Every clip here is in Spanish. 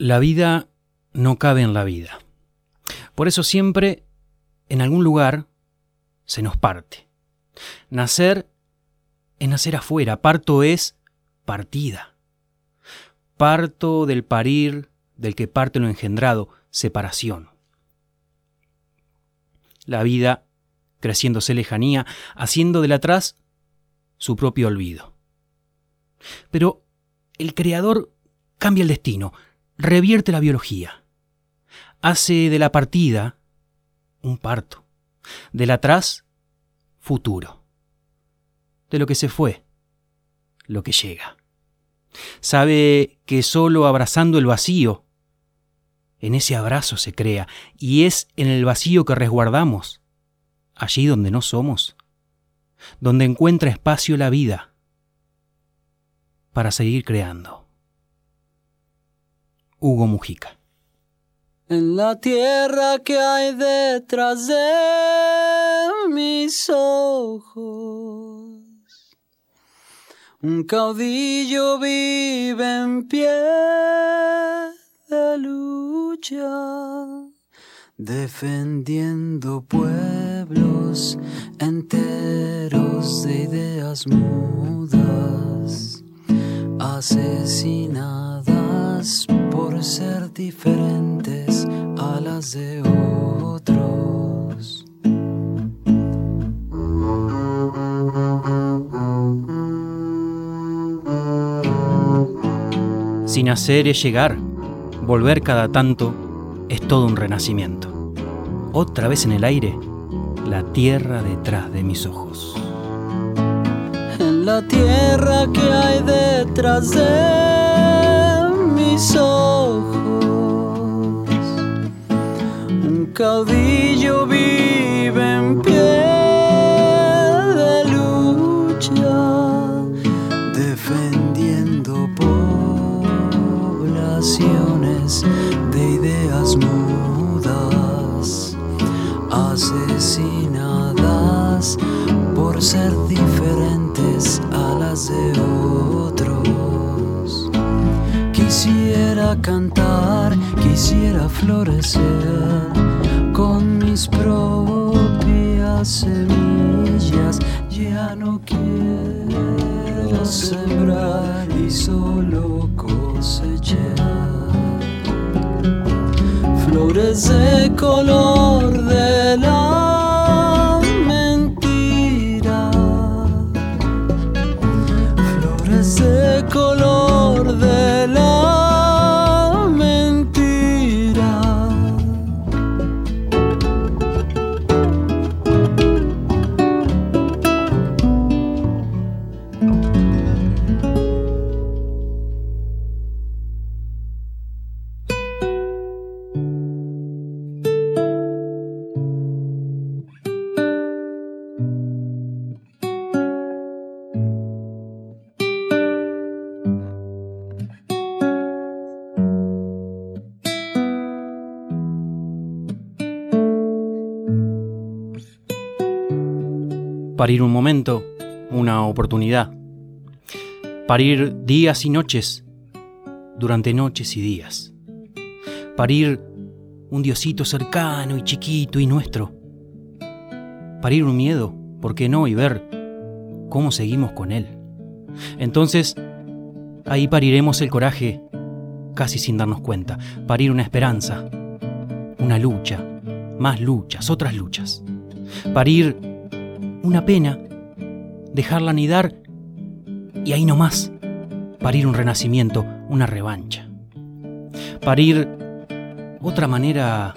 La vida no cabe en la vida. Por eso siempre, en algún lugar, se nos parte. Nacer es nacer afuera, parto es partida. Parto del parir, del que parte lo engendrado, separación. La vida creciéndose lejanía, haciendo del atrás su propio olvido. Pero el Creador cambia el destino, revierte la biología, hace de la partida un parto, del atrás futuro, de lo que se fue, lo que llega. Sabe que solo abrazando el vacío, en ese abrazo se crea, y es en el vacío que resguardamos, allí donde no somos, donde encuentra espacio la vida para seguir creando. Hugo Mujica. En la tierra que hay detrás de mis ojos, un caudillo vive en pie de lucha, defendiendo pueblos enteros de ideas mudas, asesinadas por ser diferentes a las de otros. Sin hacer es llegar, volver cada tanto es todo un renacimiento. Otra vez en el aire, la tierra detrás de mis ojos. La tierra que hay detrás de mis ojos, un caudillo vive en pie de lucha, defendiendo poblaciones de ideas mudas, asesinadas por ser diferentes de otros. Quisiera cantar, quisiera florecer con mis propias semillas. Ya no quiero sembrar y solo cosechar flores de color Parir un momento, una oportunidad. Parir días y noches, durante noches y días. Parir un diosito cercano y chiquito y nuestro. Parir un miedo, ¿por qué no? Y ver cómo seguimos con él. Entonces, ahí pariremos el coraje, casi sin darnos cuenta. Parir una esperanza, una lucha, más luchas, otras luchas. Parir una pena, dejarla anidar y ahí nomás parir un renacimiento, una revancha. Parir otra manera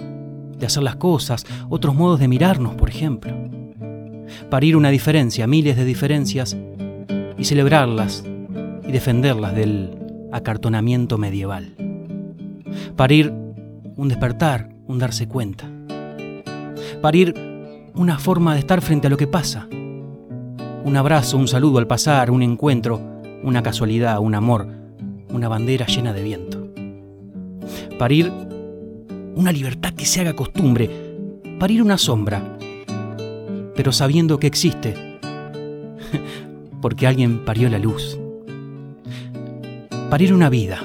de hacer las cosas, otros modos de mirarnos, por ejemplo. Parir una diferencia, miles de diferencias, y celebrarlas y defenderlas del acartonamiento medieval. Parir un despertar, un darse cuenta. Parir una forma de estar frente a lo que pasa. Un abrazo, un saludo al pasar, un encuentro, una casualidad, un amor, una bandera llena de viento. Parir una libertad que se haga costumbre, parir una sombra, pero sabiendo que existe, porque alguien parió la luz. Parir una vida,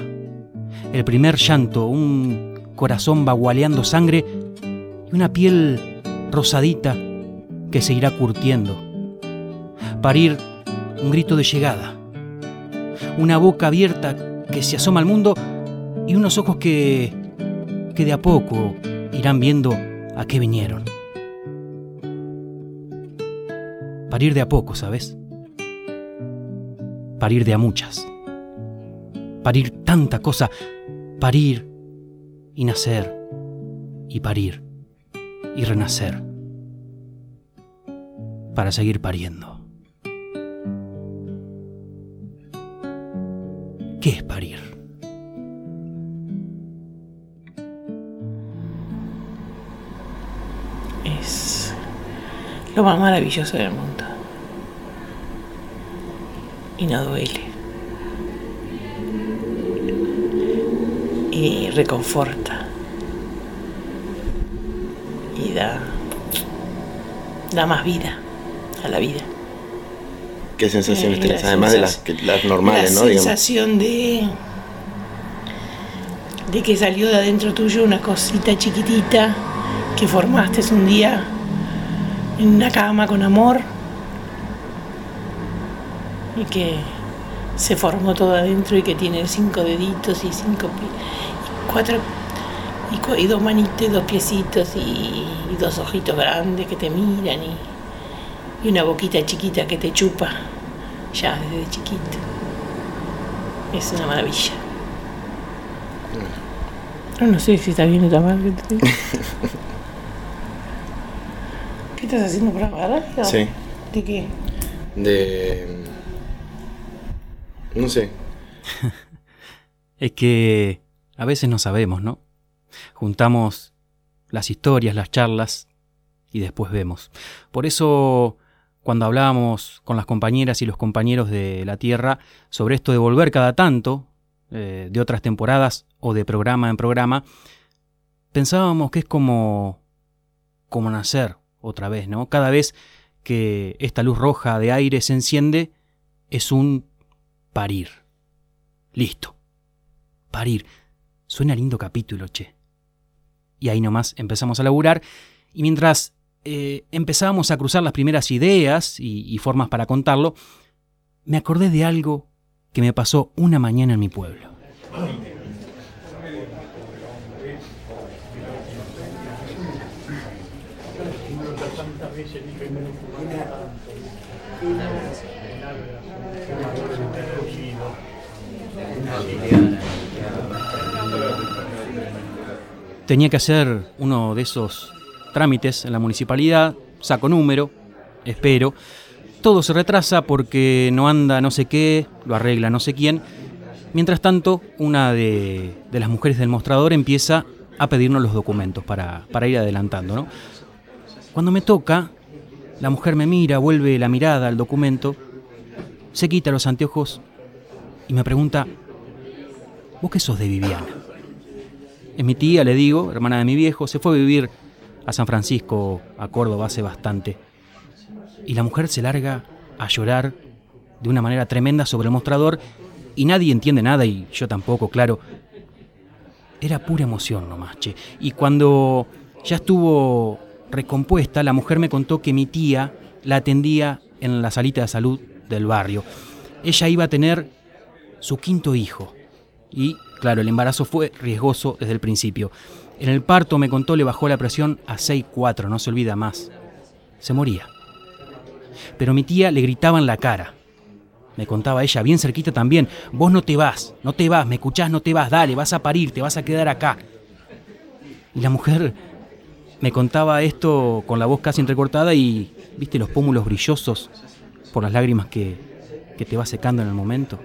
el primer llanto, un corazón bagualeando sangre y una piel rosadita que se irá curtiendo. Parir un grito de llegada, una boca abierta que se asoma al mundo y unos ojos que, que de a poco irán viendo a qué vinieron. Parir de a poco, ¿sabes? Parir de a muchas. Parir tanta cosa. Parir y nacer y parir y renacer. Para seguir pariendo. ¿Qué es parir? Es lo más maravilloso del mundo. Y no duele. Y reconforta. Y da, da más vida a la vida. ¿Qué sensaciones Eh, tenés? la Además de las, sensación- que- las normales, la ¿no? Digamos. sensación de de que salió de adentro tuyo una cosita chiquitita que formaste un día en una cama con amor y que se formó todo adentro y que tiene cinco deditos y cinco y cuatro y, dos manitos y dos piecitos y, y dos ojitos grandes que te miran y, y una boquita chiquita que te chupa ya desde chiquito. Es una maravilla. No, no sé si está bien o está mal. ¿qué te- ¿Qué estás haciendo por la radio? Sí. ¿De qué? De. No sé. Es que a veces no sabemos, ¿no? Juntamos las historias, las charlas y después vemos. Por eso, cuando hablábamos con las compañeras y los compañeros de la Tierra sobre esto de volver cada tanto, eh, de otras temporadas o de programa en programa, pensábamos que es como, como nacer otra vez, ¿no? Cada vez que esta luz roja de aire se enciende, es un parir. Listo. Parir. Suena lindo capítulo, che. Y ahí nomás empezamos a laburar. Y mientras eh, empezábamos a cruzar las primeras ideas y, y formas para contarlo, me acordé de algo que me pasó una mañana en mi pueblo. Tenía que hacer uno de esos trámites en la municipalidad, saco número, espero. Todo se retrasa porque no anda no sé qué, lo arregla no sé quién. Mientras tanto, una de, las mujeres del mostrador empieza a pedirnos los documentos para, para ir adelantando. ¿no? Cuando me toca, la mujer me mira, vuelve la mirada al documento, se quita los anteojos y me pregunta, ¿vos qué sos de Viviana? Es mi tía, le digo, hermana de mi viejo, se fue a vivir a San Francisco, a Córdoba, hace bastante. Y la mujer se larga a llorar de una manera tremenda sobre el mostrador y nadie entiende nada y yo tampoco, claro. Era pura emoción nomás, che. Y cuando ya estuvo recompuesta, la mujer me contó que mi tía la atendía en la salita de salud del barrio. Ella iba a tener su quinto hijo. Y, claro, el embarazo fue riesgoso desde el principio. En el parto, me contó, le bajó la presión a 6,4, no se olvida más. Se moría. Pero mi tía le gritaba en la cara. Me contaba ella, bien cerquita también, vos no te vas, no te vas, me escuchás, no te vas, dale, vas a parir, te vas a quedar acá. Y la mujer me contaba esto con la voz casi entrecortada y, viste, los pómulos brillosos por las lágrimas que, que te va secando en el momento.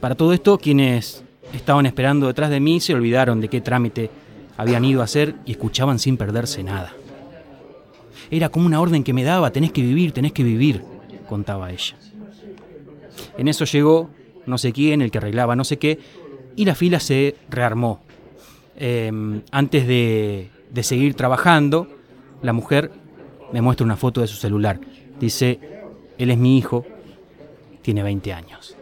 Para todo esto, quienes estaban esperando detrás de mí se olvidaron de qué trámite habían ido a hacer y escuchaban sin perderse nada. Era como una orden que me daba, tenés que vivir, tenés que vivir, contaba ella. En eso llegó no sé quién, el que arreglaba no sé qué, y la fila se rearmó. Eh, antes de, de seguir trabajando, la mujer me muestra una foto de su celular. Dice, él es mi hijo, tiene 20 años.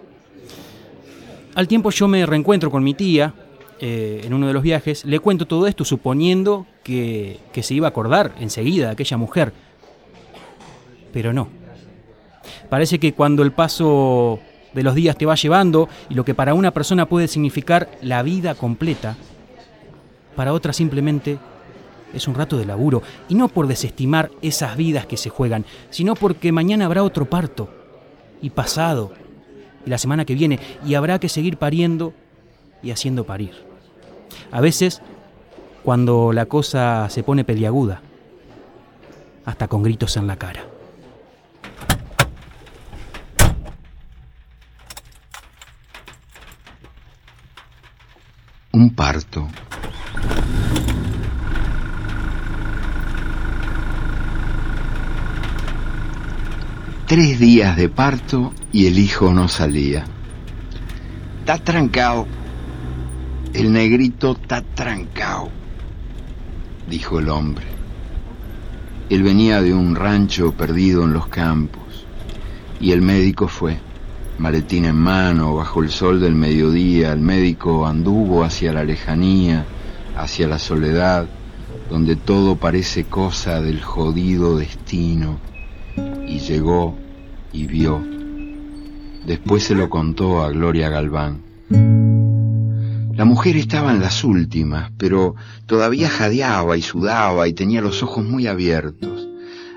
Al tiempo yo me reencuentro con mi tía eh, en uno de los viajes, le cuento todo esto suponiendo que, que se iba a acordar enseguida de aquella mujer. Pero no. Parece que cuando el paso de los días te va llevando y lo que para una persona puede significar la vida completa, para otra simplemente es un rato de laburo. Y no por desestimar esas vidas que se juegan, sino porque mañana habrá otro parto, y pasado, y la semana que viene, y habrá que seguir pariendo y haciendo parir. A veces, cuando la cosa se pone peliaguda, hasta con gritos en la cara. Un parto. Tres días de parto y el hijo no salía. Está trancado. El negrito está trancado, dijo el hombre. Él venía de un rancho perdido en los campos y el médico fue, maletín en mano, bajo el sol del mediodía, el médico anduvo hacia la lejanía, hacia la soledad, donde todo parece cosa del jodido destino y llegó y vio. Después se lo contó a Gloria Galván. La mujer estaba en las últimas, pero todavía jadeaba y sudaba y tenía los ojos muy abiertos.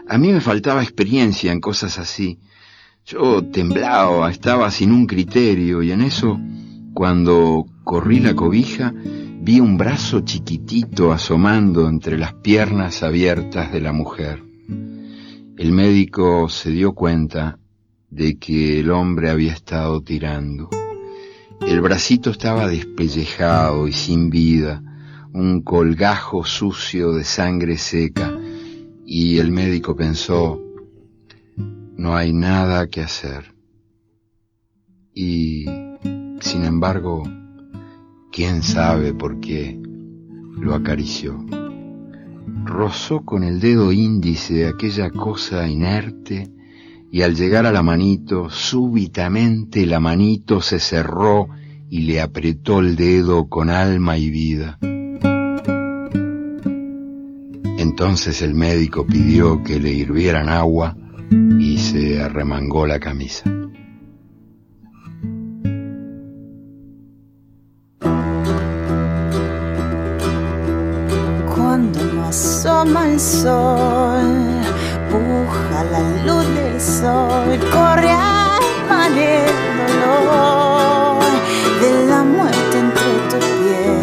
A mí me faltaba experiencia en cosas así. Yo temblaba, estaba sin un criterio y en eso, cuando corrí la cobija, vi un brazo chiquitito asomando entre las piernas abiertas de la mujer. El médico se dio cuenta de que el hombre había estado tirando. El bracito estaba despellejado y sin vida, un colgajo sucio de sangre seca, y el médico pensó, no hay nada que hacer. Y, sin embargo, quién sabe por qué lo acarició. Rozó con el dedo índice aquella cosa inerte y al llegar a la manito, súbitamente la manito se cerró y le apretó el dedo con alma y vida. Entonces el médico pidió que le hirvieran agua y se arremangó la camisa. Asoma el sol, puja la luz del sol, corre al mar el dolor de la muerte entre tus piernas.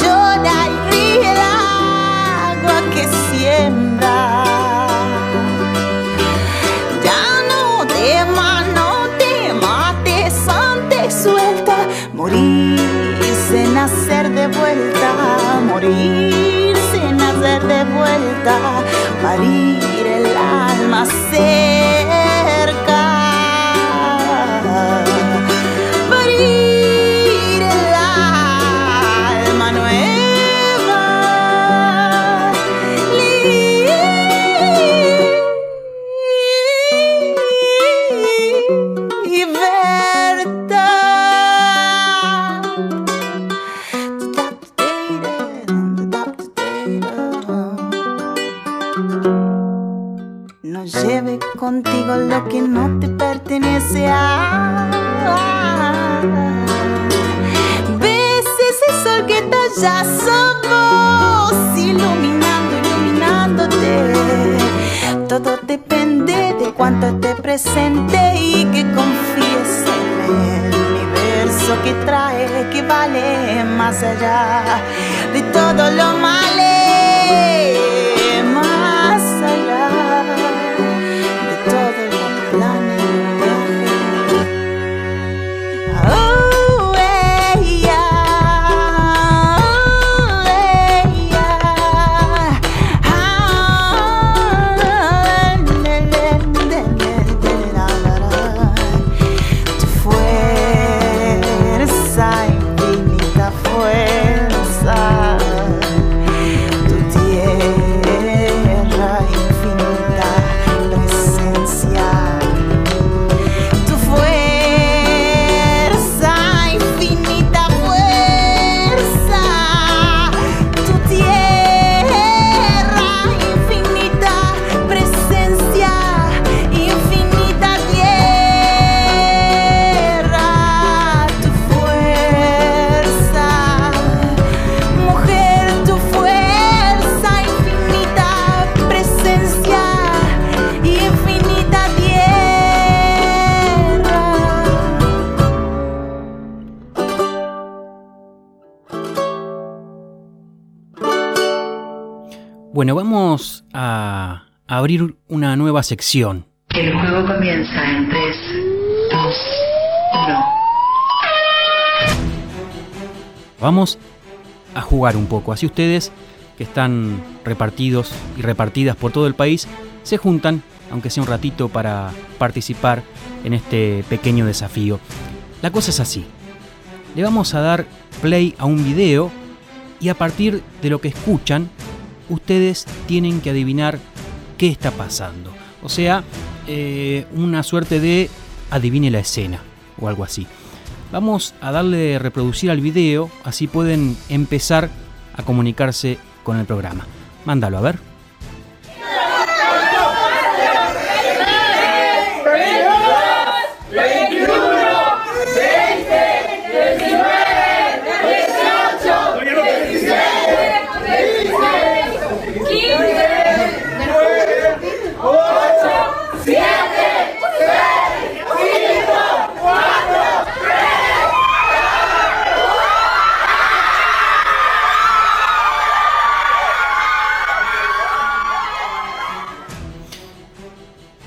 Llora el río el agua que siembra. Ya no te no te mates antes morirse, nacer de vuelta, morirse, nacer de vuelta, parir el alma cerca. Bueno, vamos a abrir una nueva sección. El juego comienza en 3, 2, 1. Vamos a jugar un poco. Así ustedes, que están repartidos y repartidas por todo el país, se juntan, aunque sea un ratito, para participar en este pequeño desafío. La cosa es así. Le vamos a dar play a un video y a partir de lo que escuchan, ustedes tienen que adivinar qué está pasando. O sea, eh, una suerte de adivine la escena o algo así. Vamos a darle reproducir al video, así pueden empezar a comunicarse con el programa. Mándalo a ver.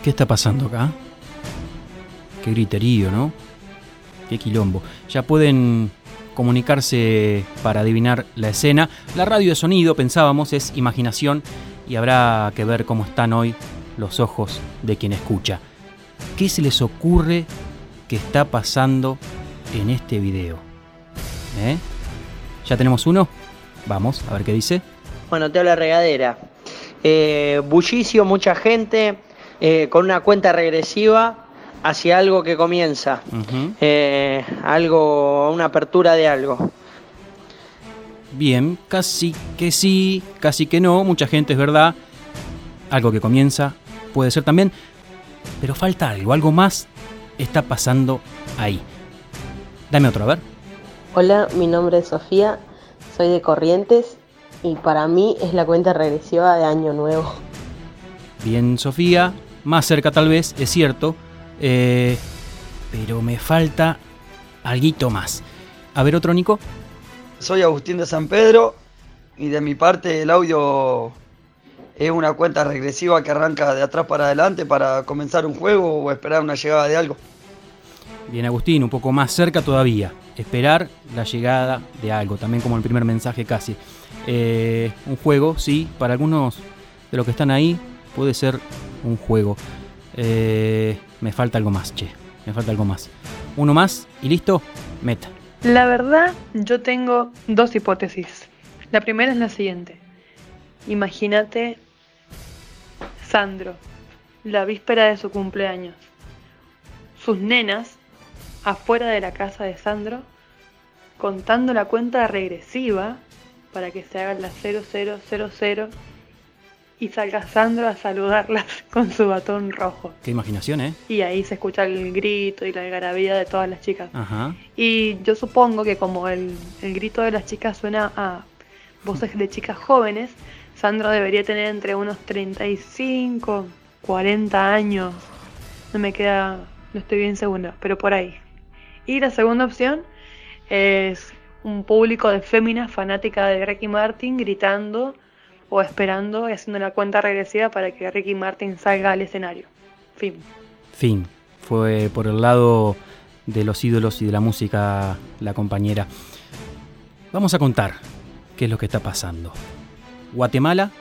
¿Qué está pasando acá? Qué griterío, ¿no? Qué quilombo. Ya pueden comunicarse para adivinar la escena. La radio de sonido, pensábamos, es imaginación y habrá que ver cómo están hoy los ojos de quien escucha. ¿Qué se les ocurre que está pasando en este video? ¿Eh? ¿Ya tenemos uno? Vamos, a ver qué dice. Bueno, te habla regadera. Eh, bullicio, mucha gente, eh, con una cuenta regresiva hacia algo que comienza. Eh, algo, una apertura de algo. Bien, casi que sí, casi que no, mucha gente es verdad. Algo que comienza puede ser también, pero falta algo, algo más está pasando ahí. Dame otro, a ver. Hola, mi nombre es Sofía, soy de Corrientes y para mí es la cuenta regresiva de Año Nuevo. Bien, Sofía, más cerca tal vez, es cierto, eh, pero me falta alguito más. A ver, otro, Nico. Soy Agustín de San Pedro y de mi parte el audio es una cuenta regresiva que arranca de atrás para adelante para comenzar un juego o esperar una llegada de algo. Bien, Agustín, un poco más cerca todavía. Esperar la llegada de algo, también como el primer mensaje casi. Eh, un juego, sí, para algunos de los que están ahí puede ser un juego. Eh, me falta algo más, che, me falta algo más. Uno más y listo, meta. La verdad, yo tengo dos hipótesis. La primera es la siguiente. Imagínate Sandro, la víspera de su cumpleaños. Sus nenas afuera de la casa de Sandro contando la cuenta regresiva para que se hagan las 0000 y salga Sandro a saludarlas con su batón rojo. Qué imaginación, ¿eh? Y ahí se escucha el grito y la algarabía de todas las chicas. Ajá. Y yo supongo que como el, el grito de las chicas suena a voces de chicas jóvenes, Sandro debería tener entre unos 35, 40 años. No me queda, no estoy bien segura, pero por ahí. Y la segunda opción es un público de féminas fanática de Ricky Martin gritando o esperando y haciendo la cuenta regresiva para que Ricky Martin salga al escenario. Fin. Fin. Fue por el lado de los ídolos y de la música la compañera. Vamos a contar qué es lo que está pasando. Guatemala,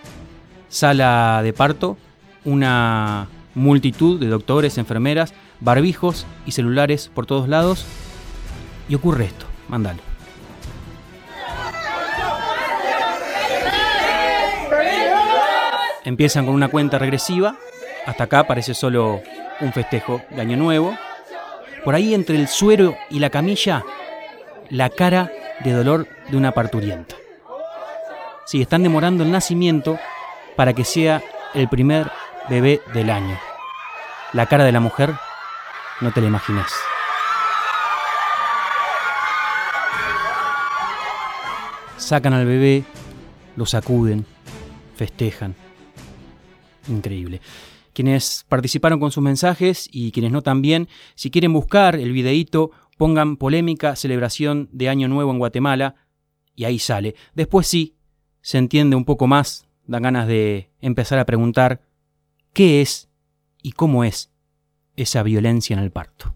sala de parto, una multitud de doctores, enfermeras, barbijos y celulares por todos lados. Y ocurre esto, mándalo. Empiezan con una cuenta regresiva. Hasta acá parece solo un festejo de Año Nuevo. Por ahí entre el suero y la camilla, la cara de dolor de una parturienta. Sí, están demorando el nacimiento para que sea el primer bebé del año. La cara de la mujer no te la imaginas. Sacan al bebé, lo sacuden, festejan. Increíble. Quienes participaron con sus mensajes y quienes no también, si quieren buscar el videíto, pongan polémica celebración de Año Nuevo en Guatemala y ahí sale. Después sí, se entiende un poco más dan ganas de empezar a preguntar qué es y cómo es esa violencia en el parto.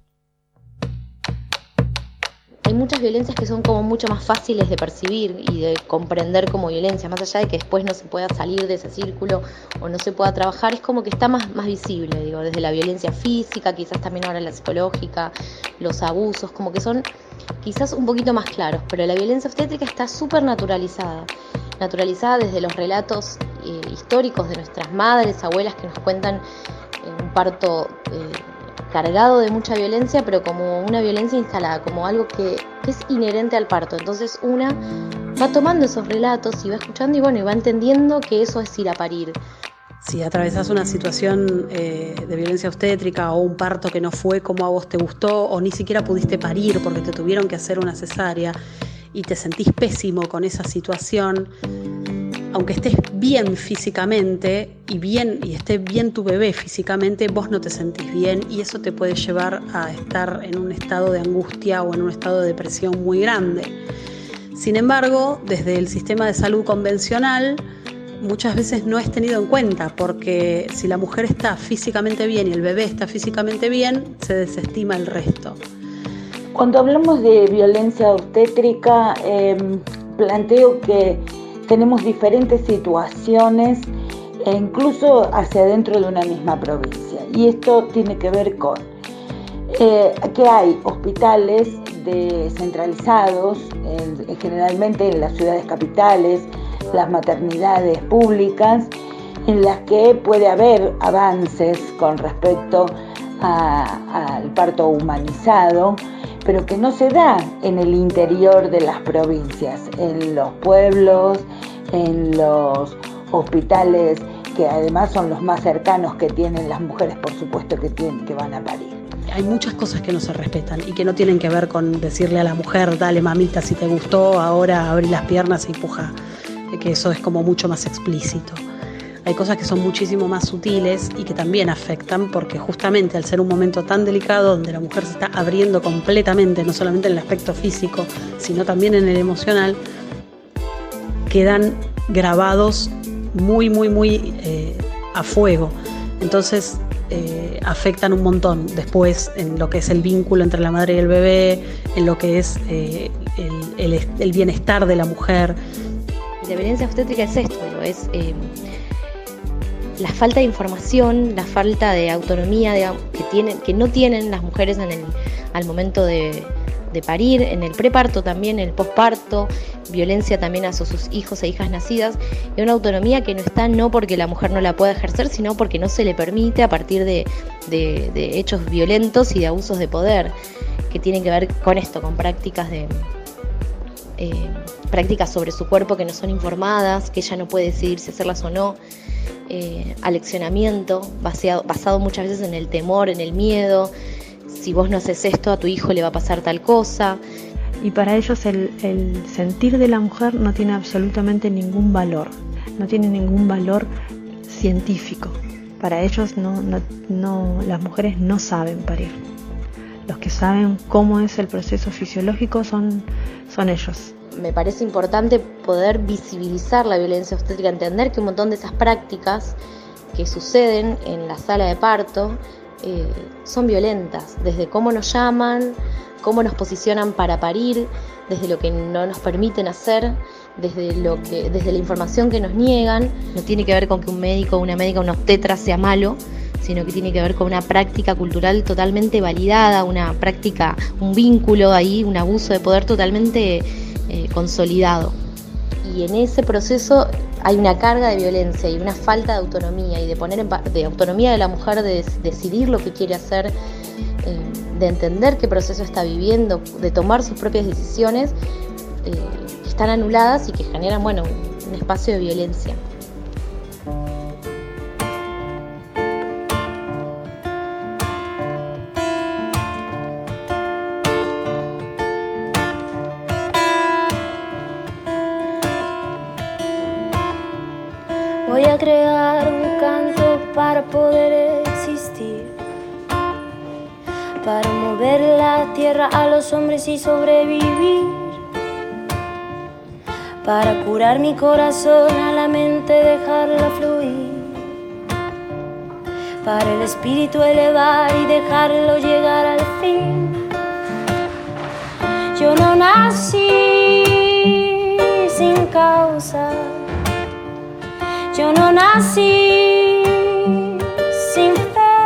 Hay muchas violencias que son como mucho más fáciles de percibir y de comprender como violencia, más allá de que después no se pueda salir de ese círculo o no se pueda trabajar, es como que está más, más visible, digo, desde la violencia física, quizás también ahora la psicológica, los abusos, como que son quizás un poquito más claros, pero la violencia obstétrica está súper naturalizada, naturalizada desde los relatos eh, históricos de nuestras madres, abuelas que nos cuentan eh, un parto eh, cargado de mucha violencia, pero como una violencia instalada, como algo que, que, es inherente al parto. Entonces una va tomando esos relatos y va escuchando y bueno, y va entendiendo que eso es ir a parir. Si atravesás una situación eh, de violencia obstétrica o un parto que no fue como a vos te gustó o ni siquiera pudiste parir porque te tuvieron que hacer una cesárea y te sentís pésimo con esa situación, aunque estés bien físicamente y bien y esté bien tu bebé físicamente, vos no te sentís bien y eso te puede llevar a estar en un estado de angustia o en un estado de depresión muy grande. Sin embargo, desde el sistema de salud convencional, muchas veces no es tenido en cuenta porque si la mujer está físicamente bien y el bebé está físicamente bien, se desestima el resto. Cuando hablamos de violencia obstétrica, eh, planteo que tenemos diferentes situaciones e incluso hacia dentro de una misma provincia. Y esto tiene que ver con eh, que hay hospitales descentralizados, generalmente en las ciudades capitales, las maternidades públicas, en las que puede haber avances con respecto al parto humanizado, pero que no se da en el interior de las provincias, en los pueblos, en los hospitales que además son los más cercanos que tienen las mujeres, por supuesto, que, tienen, que van a parir. Hay muchas cosas que no se respetan y que no tienen que ver con decirle a la mujer, dale mamita, si te gustó, ahora abrí las piernas y empuja, que eso es como mucho más explícito. Hay cosas que son muchísimo más sutiles y que también afectan porque justamente al ser un momento tan delicado donde la mujer se está abriendo completamente, no solamente en el aspecto físico, sino también en el emocional, quedan grabados muy, muy, muy eh, a fuego. Entonces eh, afectan un montón después en lo que es el vínculo entre la madre y el bebé, en lo que es eh, el, bienestar de la mujer. La violencia obstétrica es esto, es la falta de información, la falta de autonomía que, tienen, que no tienen las mujeres en el, al momento de, parir, en el preparto también, en el posparto, violencia también a sus hijos e hijas nacidas, y una autonomía que no está no porque la mujer no la pueda ejercer, sino porque no se le permite a partir de, de hechos violentos y de abusos de poder, que tienen que ver con esto, con prácticas de... Eh, prácticas sobre su cuerpo que no son informadas, que ella no puede decidir si hacerlas o no, eh, aleccionamiento basado, muchas veces en el temor, en el miedo, si vos no haces esto a tu hijo le va a pasar tal cosa. Y para ellos el, sentir de la mujer no tiene absolutamente ningún valor, no tiene ningún valor científico. Para ellos no, las mujeres no saben parir. Los que saben cómo es el proceso fisiológico son, son ellos. Me parece importante poder visibilizar la violencia obstétrica, entender que un montón de esas prácticas que suceden en la sala de parto eh, son violentas, desde cómo nos llaman, cómo nos posicionan para parir, desde lo que no nos permiten hacer, desde, lo que, desde la información que nos niegan. No tiene que ver con que un médico, una médica, una obstetra sea malo, sino que tiene que ver con una práctica cultural totalmente validada, una práctica, un vínculo ahí, un abuso de poder totalmente eh, consolidado. Y en ese proceso hay una carga de violencia y una falta de autonomía y de poner en, de autonomía de la mujer de decidir lo que quiere hacer, eh, de entender qué proceso está viviendo, de tomar sus propias decisiones, eh, que están anuladas y que generan bueno, un espacio de violencia. Crear un canto para poder existir, para mover la tierra a los hombres y sobrevivir, para curar mi corazón a la mente dejarla fluir, para el espíritu elevar y dejarlo llegar al fin. Yo no nací sin causa, yo no nací sin fe.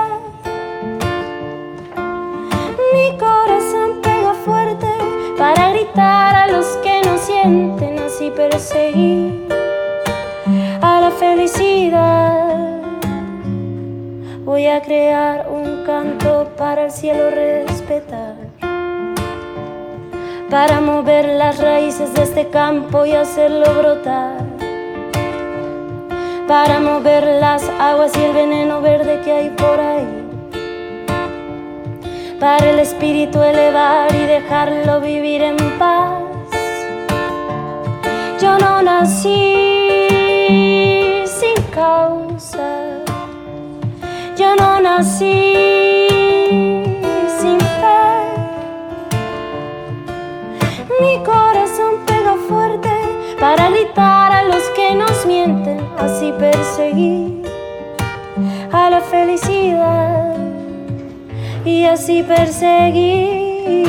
Mi corazón pega fuerte para gritar a los que no sienten, así perseguir a la felicidad. Voy a crear un canto para el cielo respetar, para mover las raíces de este campo y hacerlo brotar, para mover las aguas y el veneno verde que hay por ahí para el espíritu elevar y dejarlo vivir en paz. Yo no nací sin causa, yo no nací sin fe. Mi corazón pega fuerte para gritar así perseguir a la felicidad y así perseguir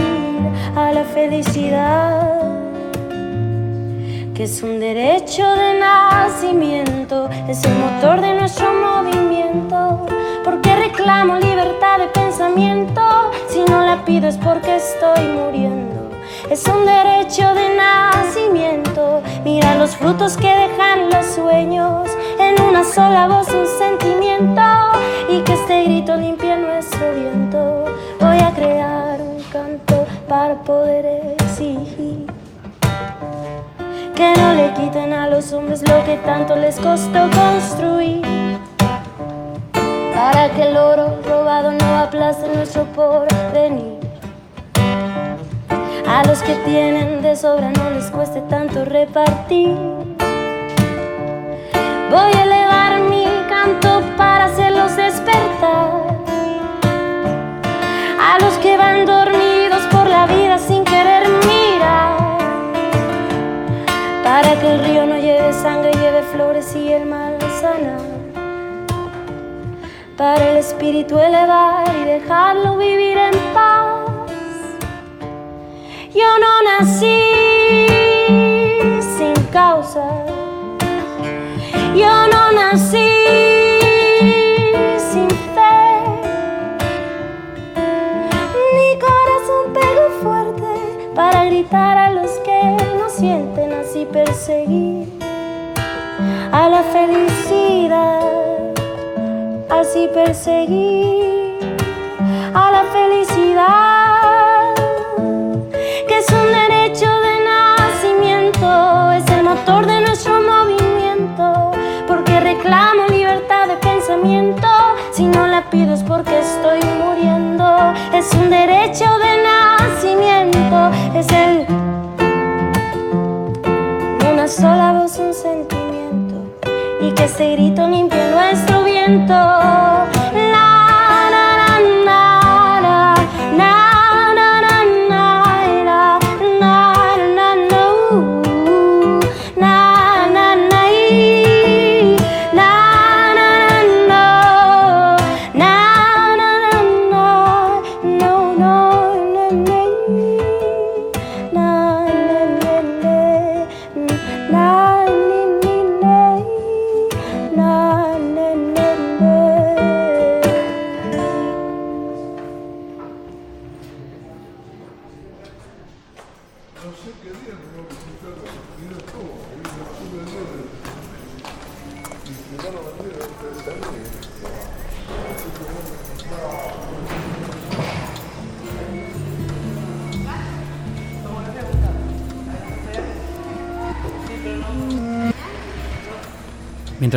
a la felicidad, que es un derecho de nacimiento, es el motor de nuestro movimiento, porque reclamo libertad de pensamiento, si no la pido es porque estoy muriendo. Es un derecho de nacimiento. Mira los frutos que dejan los sueños. En una sola voz un sentimiento. Y que este grito limpie nuestro viento. Voy a crear un canto para poder exigir. Que no le quiten a los hombres lo que tanto les costó construir. Para que el oro robado no aplaste nuestro porvenir. A los que tienen de sobra no les cueste tanto repartir. Voy a elevar mi canto para hacerlos despertar. A los que van dormidos por la vida sin querer mirar. Para que el río no lleve sangre, lleve flores y el mal sanar. Para el espíritu elevar y dejarlo vivir en paz. Yo no nací sin causa. Yo no nací sin fe. Mi corazón pegó fuerte para gritar a los que no sienten así perseguir a la felicidad. Así perseguir a la felicidad reclamo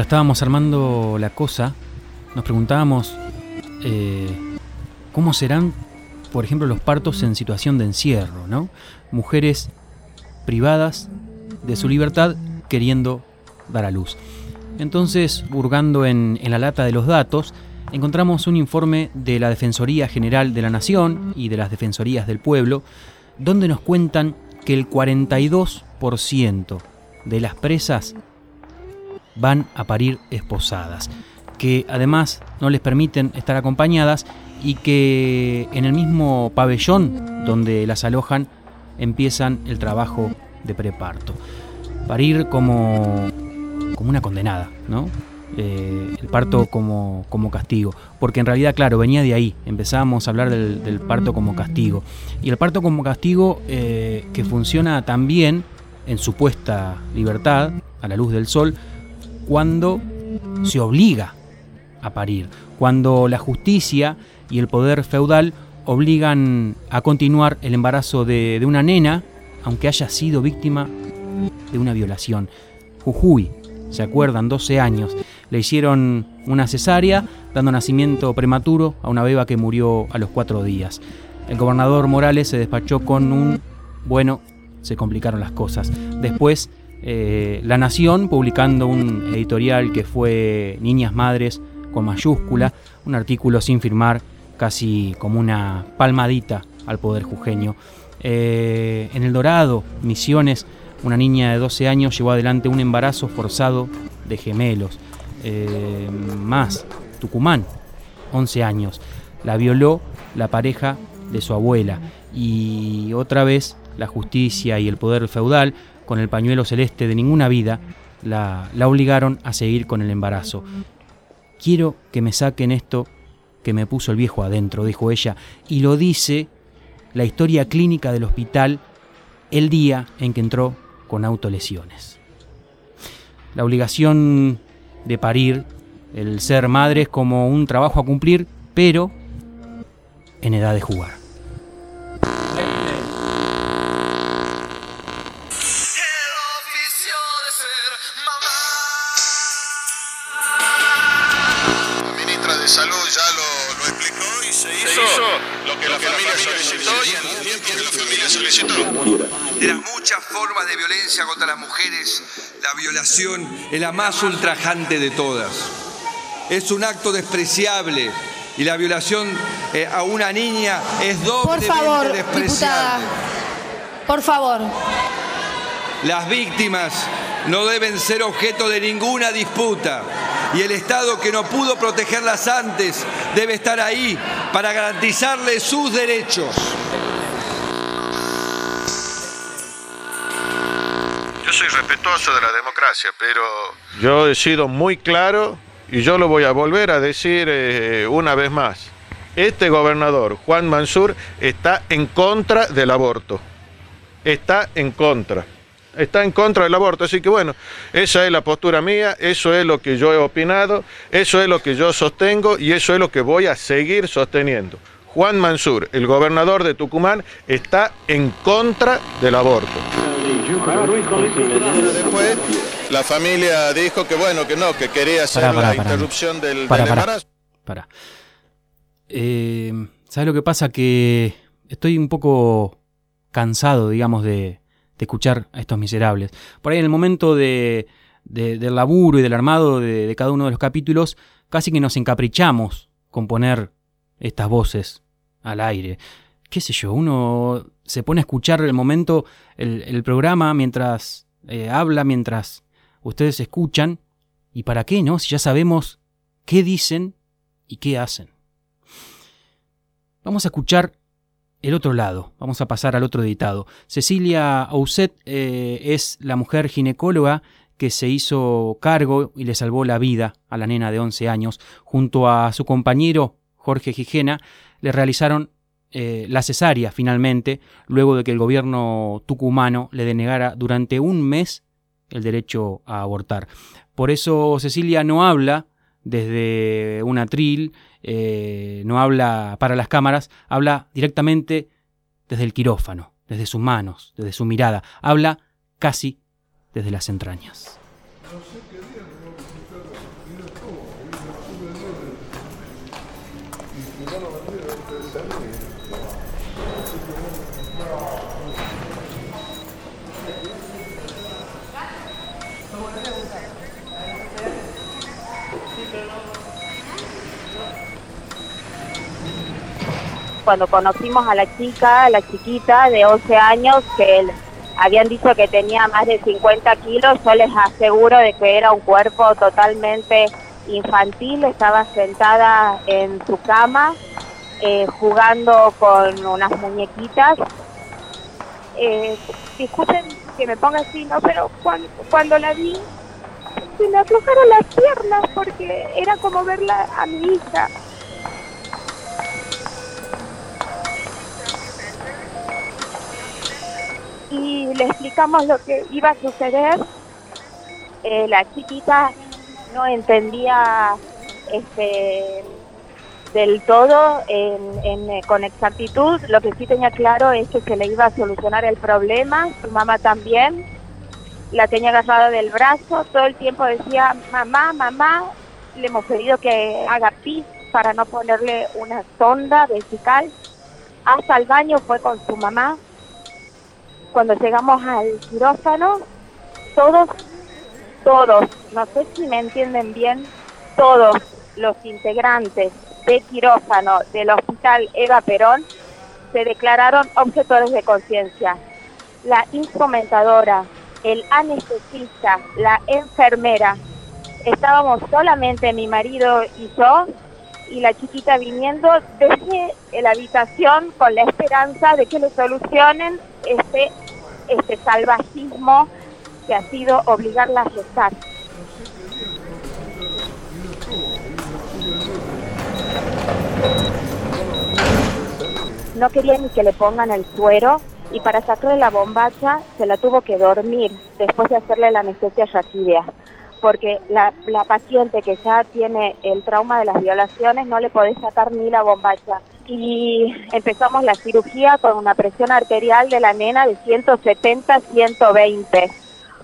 estábamos armando la cosa, nos preguntábamos eh, cómo serán, por ejemplo, los partos en situación de encierro, ¿no? Mujeres privadas de su libertad queriendo dar a luz. Entonces, hurgando en, en la lata de los datos, encontramos un informe de la Defensoría General de la Nación y de las Defensorías del Pueblo, donde nos cuentan que el 42% de las presas van a parir esposadas, que además no les permiten estar acompañadas y que en el mismo pabellón donde las alojan empiezan el trabajo de preparto. Parir como, como una condenada, ¿no? Eh, el parto como, como castigo. Porque en realidad, claro, venía de ahí. Empezamos a hablar del, parto como castigo. Y el parto como castigo eh, que funciona también en supuesta libertad, a la luz del sol, cuando se obliga a parir. Cuando la justicia y el poder feudal obligan a continuar el embarazo de, una nena, aunque haya sido víctima de una violación. Jujuy, ¿se acuerdan? 12 años. Le hicieron una cesárea, dando nacimiento prematuro a una beba que murió a los cuatro días. El gobernador Morales se despachó con un, bueno, se complicaron las cosas. Después, eh, La Nación, publicando un editorial que fue Niñas Madres con mayúscula, un artículo sin firmar, casi como una palmadita al poder jujeño. Eh, en El Dorado, Misiones, una niña de 12 años llevó adelante un embarazo forzado de gemelos. Eh, más, Tucumán, 11 años. La violó la pareja de su abuela. Y otra vez la justicia y el poder feudal, con el pañuelo celeste de ninguna vida, la, la obligaron a seguir con el embarazo. Quiero que me saquen esto que me puso el viejo adentro, dijo ella, y lo dice la historia clínica del hospital el día en que entró con autolesiones. La obligación de parir, el ser madre es como un trabajo a cumplir, pero en edad de jugar. Violación es la más ultrajante de todas. Es un acto despreciable y la violación eh, a una niña es Por doblemente favor, despreciable. diputada. Por favor. Las víctimas no deben ser objeto de ninguna disputa y el Estado que no pudo protegerlas antes debe estar ahí para garantizarles sus derechos. Soy respetuoso de la democracia, pero yo he sido muy claro y yo lo voy a volver a decir eh, una vez más. Este gobernador, Juan Mansur, está en contra del aborto. Está en contra. Está en contra del aborto. Así que bueno, esa es la postura mía, eso es lo que yo he opinado, eso es lo que yo sostengo y eso es lo que voy a seguir sosteniendo. Juan Mansur, el gobernador de Tucumán, está en contra del aborto. Después, la familia dijo que bueno, que no, que quería hacer Pará, pará, la pará. interrupción del, del embarazo. Eh, ¿Sabes lo que pasa? Que estoy un poco cansado, digamos, de, de escuchar a estos miserables. Por ahí en el momento de, de- del laburo y del armado de, de cada uno de los capítulos, casi que nos encaprichamos con poner estas voces al aire. ¿Qué sé yo? Uno se pone a escuchar el momento, el, programa mientras eh, habla, mientras ustedes escuchan. ¿Y para qué, no? Si ya sabemos qué dicen y qué hacen. Vamos a escuchar el otro lado, vamos a pasar al otro editado. Cecilia Auset eh, es la mujer ginecóloga que se hizo cargo y le salvó la vida a la nena de 11 años. Junto a su compañero Jorge Gijena le realizaron eh, la cesárea finalmente, luego de que el gobierno tucumano le denegara durante un mes el derecho a abortar. Por eso Cecilia no habla desde un atril, eh, no habla para las cámaras, habla directamente desde el quirófano, desde sus manos, desde su mirada, habla casi desde las entrañas. Cuando conocimos a la chica, la chiquita de 11 años, que habían dicho que tenía más de 50 kilos, yo les aseguro de que era un cuerpo totalmente infantil, estaba sentada en su cama eh, jugando con unas muñequitas. Eh, disculpen que me ponga así, ¿no? Pero cuando, cuando la vi, se me aflojaron las piernas porque era como verla a mi hija. Y le explicamos lo que iba a suceder. Eh, la chiquita no entendía este, del todo eh, con exactitud. Lo que sí tenía claro es que se le iba a solucionar el problema, su mamá también. La tenía agarrada del brazo, todo el tiempo decía, mamá, mamá, le hemos pedido que haga pis para no ponerle una sonda vesical. Hasta el baño fue con su mamá. Cuando llegamos al quirófano, todos, todos, no sé si me entienden bien, todos los integrantes de quirófano del Hospital Eva Perón se declararon objetores de conciencia. La instrumentadora, el anestesista, la enfermera, estábamos solamente mi marido y yo y la chiquita viniendo desde la habitación con la esperanza de que le solucionen este, este salvajismo que ha sido obligarla a gestar. No quería ni que le pongan el suero y para sacarle la bombacha se la tuvo que dormir después de hacerle la anestesia raquídea porque la, la paciente que ya tiene el trauma de las violaciones no le podés sacar ni la bombacha. Y empezamos la cirugía con una presión arterial de la nena de 170-120.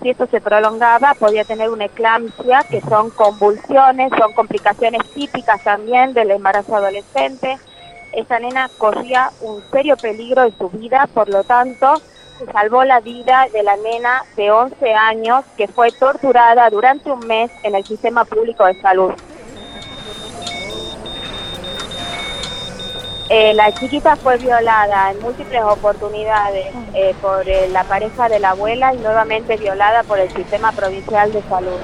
Si esto se prolongaba, podía tener una eclampsia, que son convulsiones, son complicaciones típicas también del embarazo adolescente. Esta nena corría un serio peligro de su vida, por lo tanto, se salvó la vida de la nena de 11 años que fue torturada durante un mes en el sistema público de salud. Eh, la chiquita fue violada en múltiples oportunidades eh, por eh, la pareja de la abuela y nuevamente violada por el sistema provincial de salud.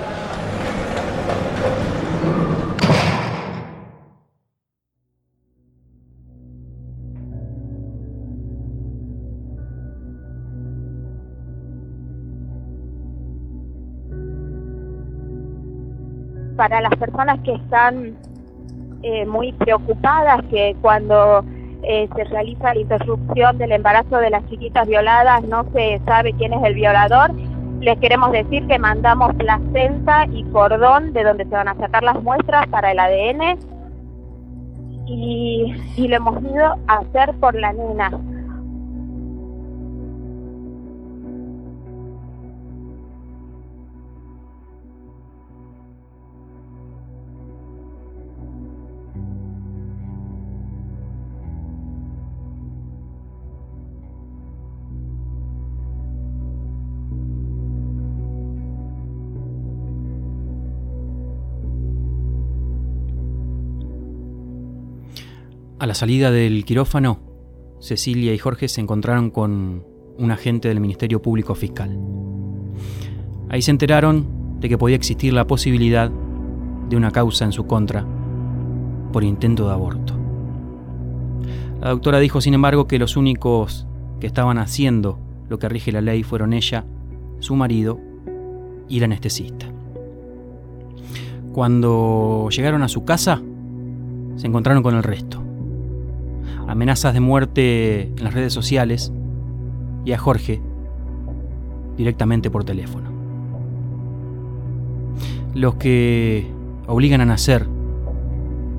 Para las personas que están eh, muy preocupadas que cuando eh, se realiza la interrupción del embarazo de las chiquitas violadas no se sabe quién es el violador, les queremos decir que mandamos placenta y cordón de donde se van a sacar las muestras para el ADN y, lo hemos ido a hacer por la nena. A la salida del quirófano, Cecilia y Jorge se encontraron con un agente del Ministerio Público Fiscal. Ahí se enteraron de que podía existir la posibilidad de una causa en su contra por intento de aborto. La doctora dijo, sin embargo, que los únicos que estaban haciendo lo que rige la ley fueron ella, su marido y el anestesista. Cuando llegaron a su casa, se encontraron con el resto. Amenazas de muerte en las redes sociales y a Jorge directamente por teléfono. Los que obligan a nacer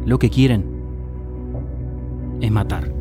lo que quieren es matar.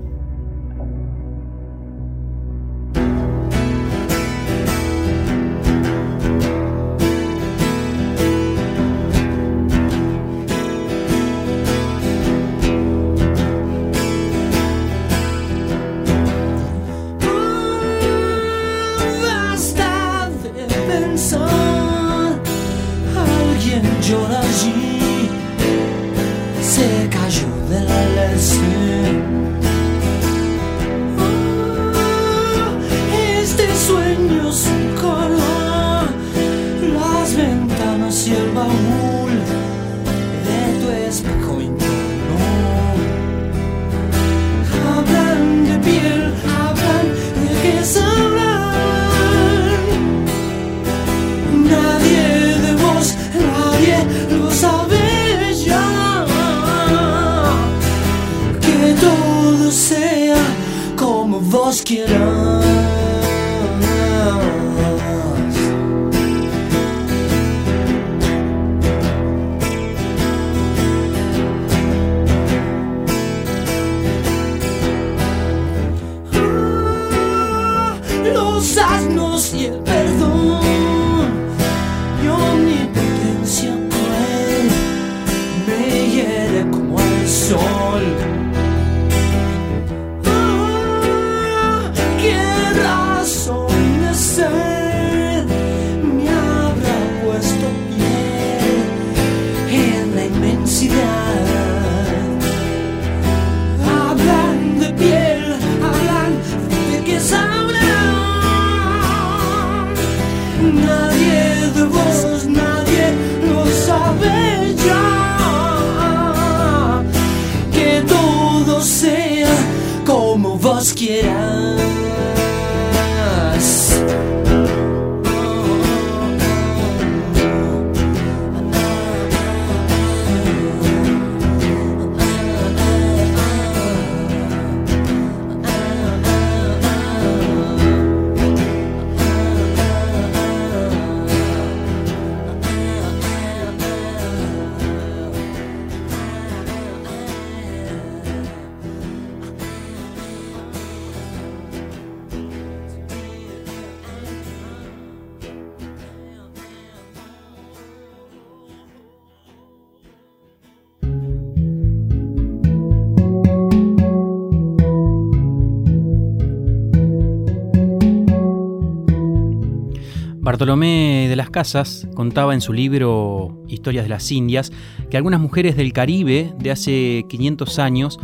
Bartolomé de las Casas contaba en su libro Historias de las Indias que algunas mujeres del Caribe de hace 500 años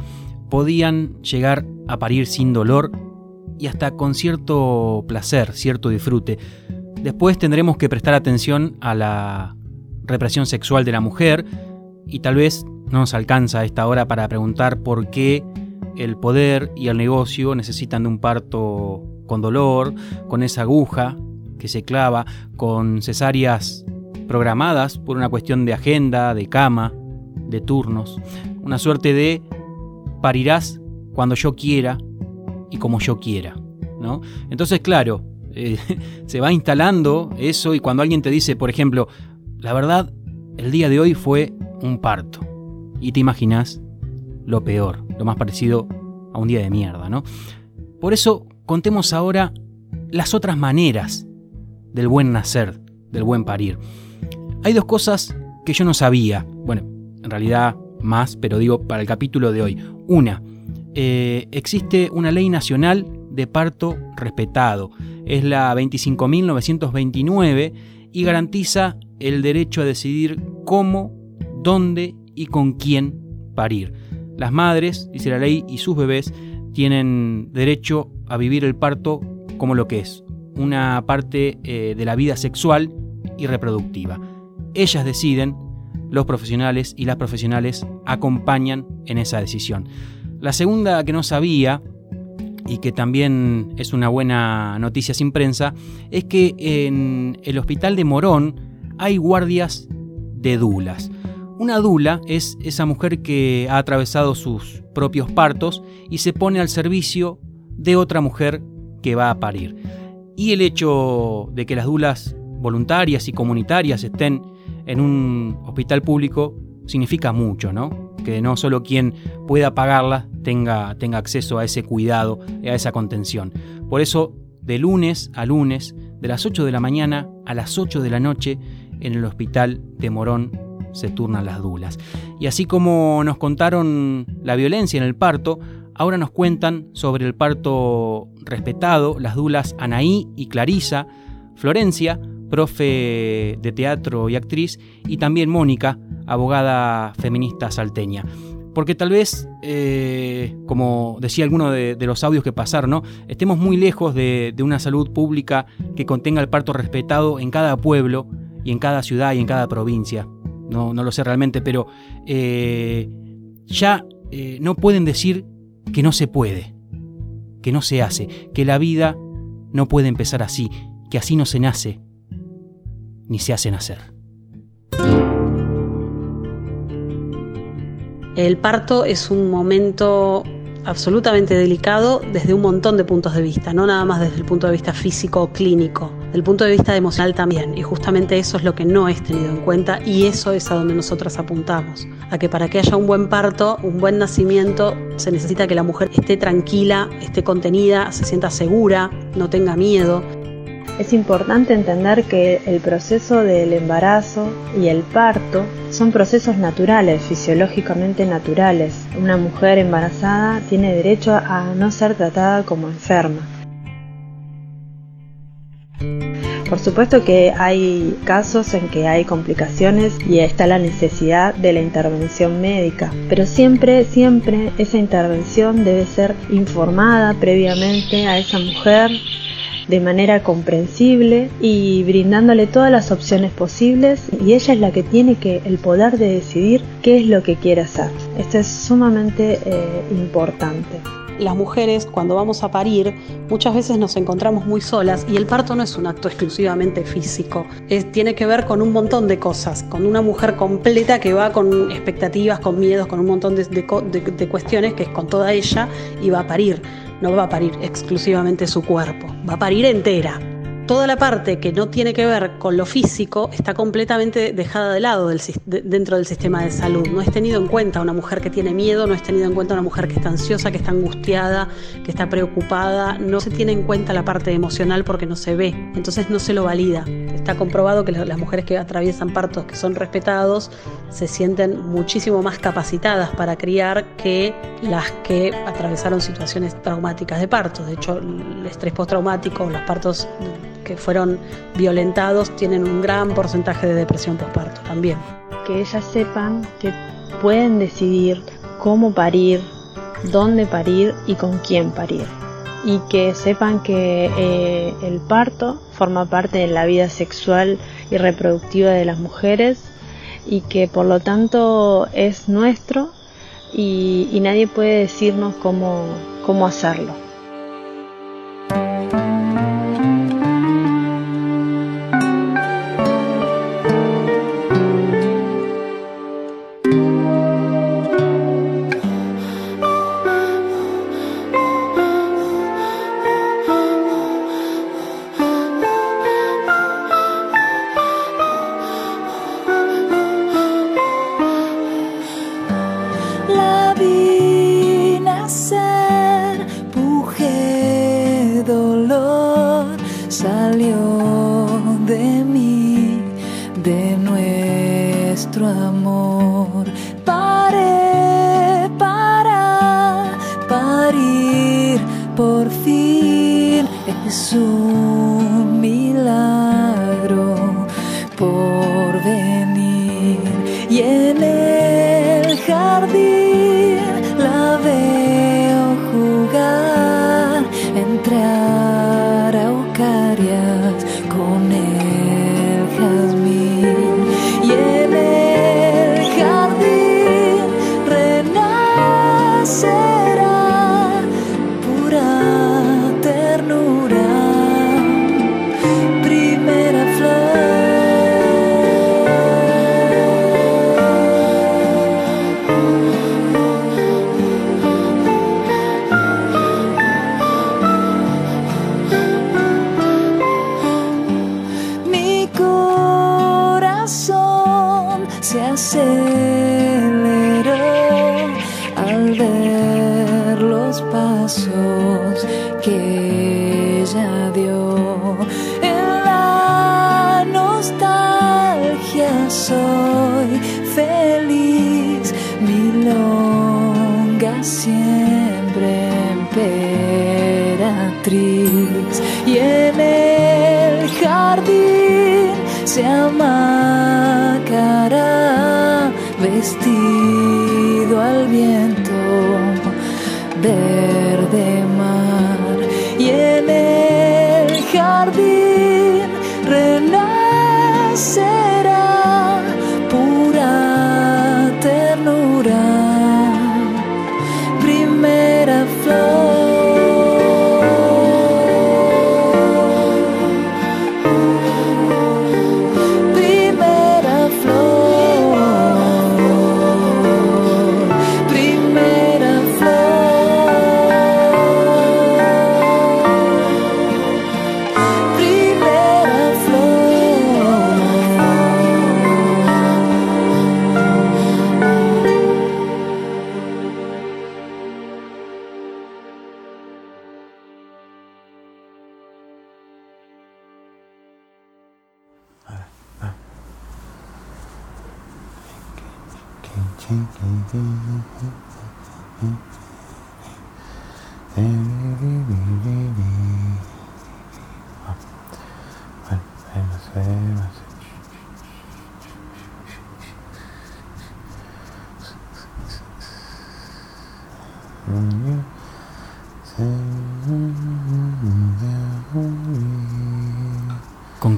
podían llegar a parir sin dolor y hasta con cierto placer, cierto disfrute. Después tendremos que prestar atención a la represión sexual de la mujer y tal vez no nos alcanza a esta hora para preguntar por qué el poder y el negocio necesitan de un parto con dolor, con esa aguja que se clava, con cesáreas programadas por una cuestión de agenda, de cama, de turnos, una suerte de parirás cuando yo quiera y como yo quiera. ¿no? Entonces, claro, eh, se va instalando eso y cuando alguien te dice, por ejemplo, la verdad, el día de hoy fue un parto. Y te imaginas lo peor, lo más parecido a un día de mierda, ¿no? Por eso contemos ahora las otras maneras del buen nacer, del buen parir. Hay dos cosas que yo no sabía, bueno, en realidad más, pero digo para el capítulo de hoy. Una, eh, existe una ley nacional de parto respetado, es la 25.929 y garantiza el derecho a decidir cómo, dónde y con quién parir. Las madres, dice la ley, y sus bebés tienen derecho a vivir el parto como lo que es, una parte eh, de la vida sexual y reproductiva. Ellas deciden, los profesionales y las profesionales acompañan en esa decisión. La segunda que no sabía, y que también es una buena noticia sin prensa, es que en el hospital de Morón hay guardias de dulas. Una dula es esa mujer que ha atravesado sus propios partos y se pone al servicio de otra mujer que va a parir. Y el hecho de que las dulas voluntarias y comunitarias estén en un hospital público significa mucho, ¿no? Que no solo quien pueda pagarla tenga, tenga acceso a ese cuidado, a esa contención. Por eso, de lunes a lunes, de las 8 de la mañana a las 8 de la noche, en el hospital de Morón se turnan las dulas. Y así como nos contaron la violencia en el parto, ahora nos cuentan sobre el parto respetado las dulas Anaí y Clarisa, Florencia, profe de teatro y actriz, y también Mónica, abogada feminista salteña. Porque tal vez, eh, como decía alguno de, los audios que pasaron, estemos muy lejos de, de una salud pública que contenga el parto respetado en cada pueblo y en cada ciudad y en cada provincia. No, no lo sé realmente, pero eh, ya eh, no pueden decir que no se puede, que no se hace, que la vida no puede empezar así, que así no se nace, ni se hace nacer. El parto es un momento absolutamente delicado desde un montón de puntos de vista, no nada más desde el punto de vista físico o clínico, del punto de vista emocional también. Y justamente eso es lo que no es tenido en cuenta y eso es a donde nosotras apuntamos, a que para que haya un buen parto, un buen nacimiento, se necesita que la mujer esté tranquila, esté contenida, se sienta segura, no tenga miedo. Es importante entender que el proceso del embarazo y el parto son procesos naturales, fisiológicamente naturales. Una mujer embarazada tiene derecho a no ser tratada como enferma. Por supuesto que hay casos en que hay complicaciones y está la necesidad de la intervención médica, pero siempre, siempre esa intervención debe ser informada previamente a esa mujer de manera comprensible y brindándole todas las opciones posibles y ella es la que tiene que el poder de decidir qué es lo que quiere hacer. Esto es sumamente eh, importante. Las mujeres cuando vamos a parir muchas veces nos encontramos muy solas y el parto no es un acto exclusivamente físico, tiene que ver con un montón de cosas, con una mujer completa que va con expectativas, con miedos, con un montón de, de cuestiones que es con toda ella y va a parir no va a parir exclusivamente su cuerpo, va a parir entera. Toda la parte que no tiene que ver con lo físico está completamente dejada de lado dentro del sistema de salud. No es tenido en cuenta una mujer que tiene miedo, no es tenido en cuenta una mujer que está ansiosa, que está angustiada, que está preocupada. No se tiene en cuenta la parte emocional porque no se ve, entonces no se lo valida. Está comprobado que las mujeres que atraviesan partos que son respetados se sienten muchísimo más capacitadas para criar que las que atravesaron situaciones traumáticas de parto. De hecho, el estrés postraumático, los partos que fueron violentados tienen un gran porcentaje de depresión postparto también. Que ellas sepan que pueden decidir cómo parir, dónde parir y con quién parir. Y que sepan que eh, el parto forma parte de la vida sexual y reproductiva de las mujeres y que por lo tanto es nuestro y, y nadie puede decirnos cómo, cómo hacerlo.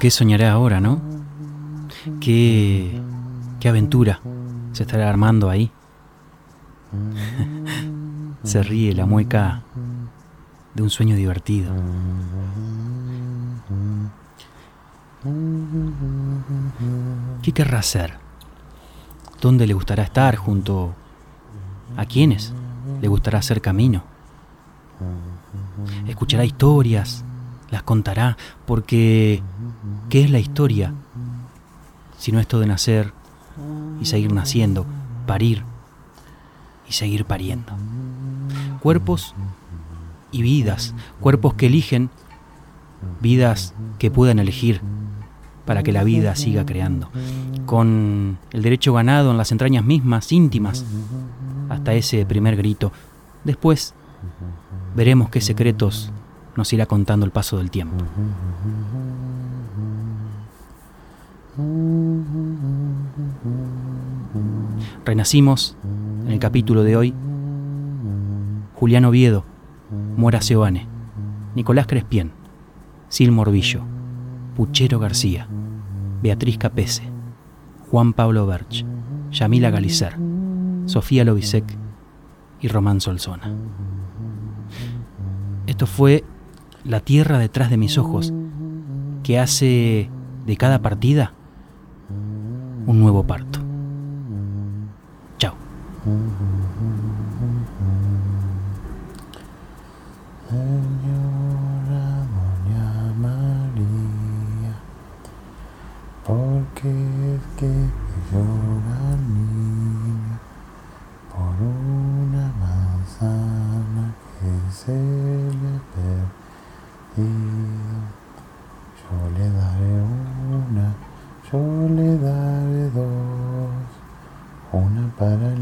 Qué soñará ahora, no? ¿Qué, qué aventura se estará armando ahí? se ríe la mueca de un sueño divertido. ¿Qué querrá hacer? ¿Dónde le gustará estar? ¿Junto a quiénes le gustará hacer camino? Escuchará historias, las contará, porque ¿qué es la historia? Si no esto de nacer y seguir naciendo, parir y seguir pariendo. Cuerpos y vidas, cuerpos que eligen, vidas que puedan elegir para que la vida siga creando, con el derecho ganado en las entrañas mismas, íntimas, hasta ese primer grito. Después veremos qué secretos nos irá contando el paso del tiempo. Renacimos en el capítulo de hoy. Julián Oviedo, Mora Seoane, Nicolás Crespien, Sil Morbillo, Puchero García, Beatriz Capese, Juan Pablo Berch, Yamila Galicer, Sofía Lobisek y Román Solzona. Esto fue la tierra detrás de mis ojos, que hace de cada partida un nuevo parto. Chao. Señora Doña María, ¿por qué es que llora niña por una manzana que se? ba da